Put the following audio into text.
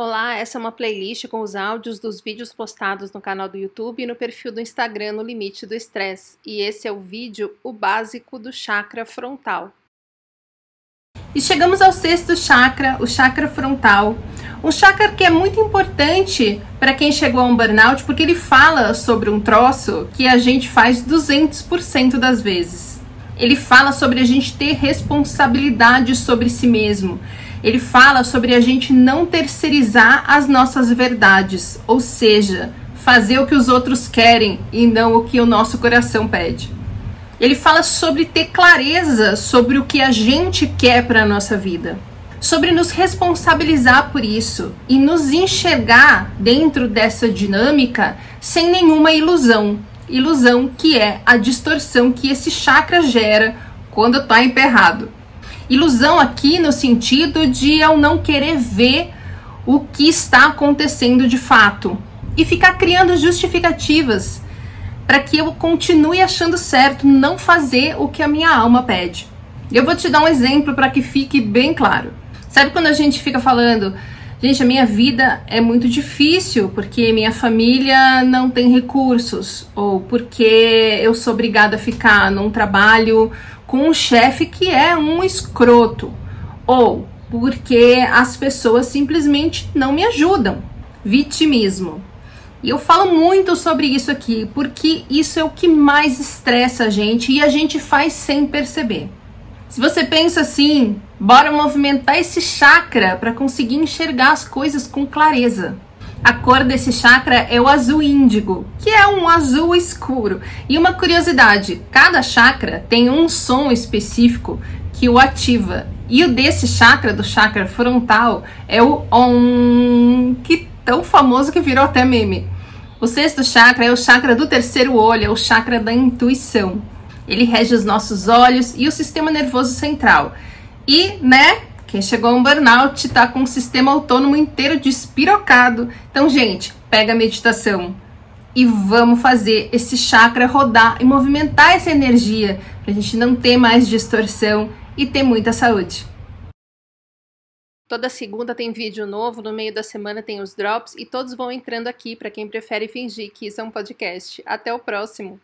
Olá, essa é uma playlist com os áudios dos vídeos postados no canal do YouTube e no perfil do Instagram no Limite do Estresse. E esse é o vídeo O Básico do Chakra Frontal. E chegamos ao sexto chakra, o chakra frontal. Um chakra que é muito importante para quem chegou a um burnout, porque ele fala sobre um troço que a gente faz 200% das vezes. Ele fala sobre a gente ter responsabilidade sobre si mesmo ele fala sobre a gente não terceirizar as nossas verdades, ou seja, fazer o que os outros querem e não o que o nosso coração pede. Ele fala sobre ter clareza sobre o que a gente quer para a nossa vida, sobre nos responsabilizar por isso e nos enxergar dentro dessa dinâmica sem nenhuma ilusão. Ilusão que é a distorção que esse chakra gera quando está emperrado. Ilusão aqui no sentido de eu não querer ver o que está acontecendo de fato e ficar criando justificativas para que eu continue achando certo não fazer o que a minha alma pede. Eu vou te dar um exemplo para que fique bem claro. Sabe quando a gente fica falando, gente, a minha vida é muito difícil porque minha família não tem recursos ou porque eu sou obrigada a ficar num trabalho com um chefe que é um escroto, ou porque as pessoas simplesmente não me ajudam. Vitimismo. E eu falo muito sobre isso aqui, porque isso é o que mais estressa a gente e a gente faz sem perceber. Se você pensa assim, bora movimentar esse chakra para conseguir enxergar as coisas com clareza. A cor desse chakra é o azul índigo, que é um azul escuro. E uma curiosidade: cada chakra tem um som específico que o ativa. E o desse chakra, do chakra frontal, é o Om, que tão famoso que virou até meme. O sexto chakra é o chakra do terceiro olho, é o chakra da intuição. Ele rege os nossos olhos e o sistema nervoso central. E, né, quem chegou a um burnout está com o sistema autônomo inteiro despirocado. Então, gente, pega a meditação e vamos fazer esse chakra rodar e movimentar essa energia para a gente não ter mais distorção e ter muita saúde. Toda segunda tem vídeo novo, no meio da semana tem os drops e todos vão entrando aqui para quem prefere fingir que isso é um podcast. Até o próximo!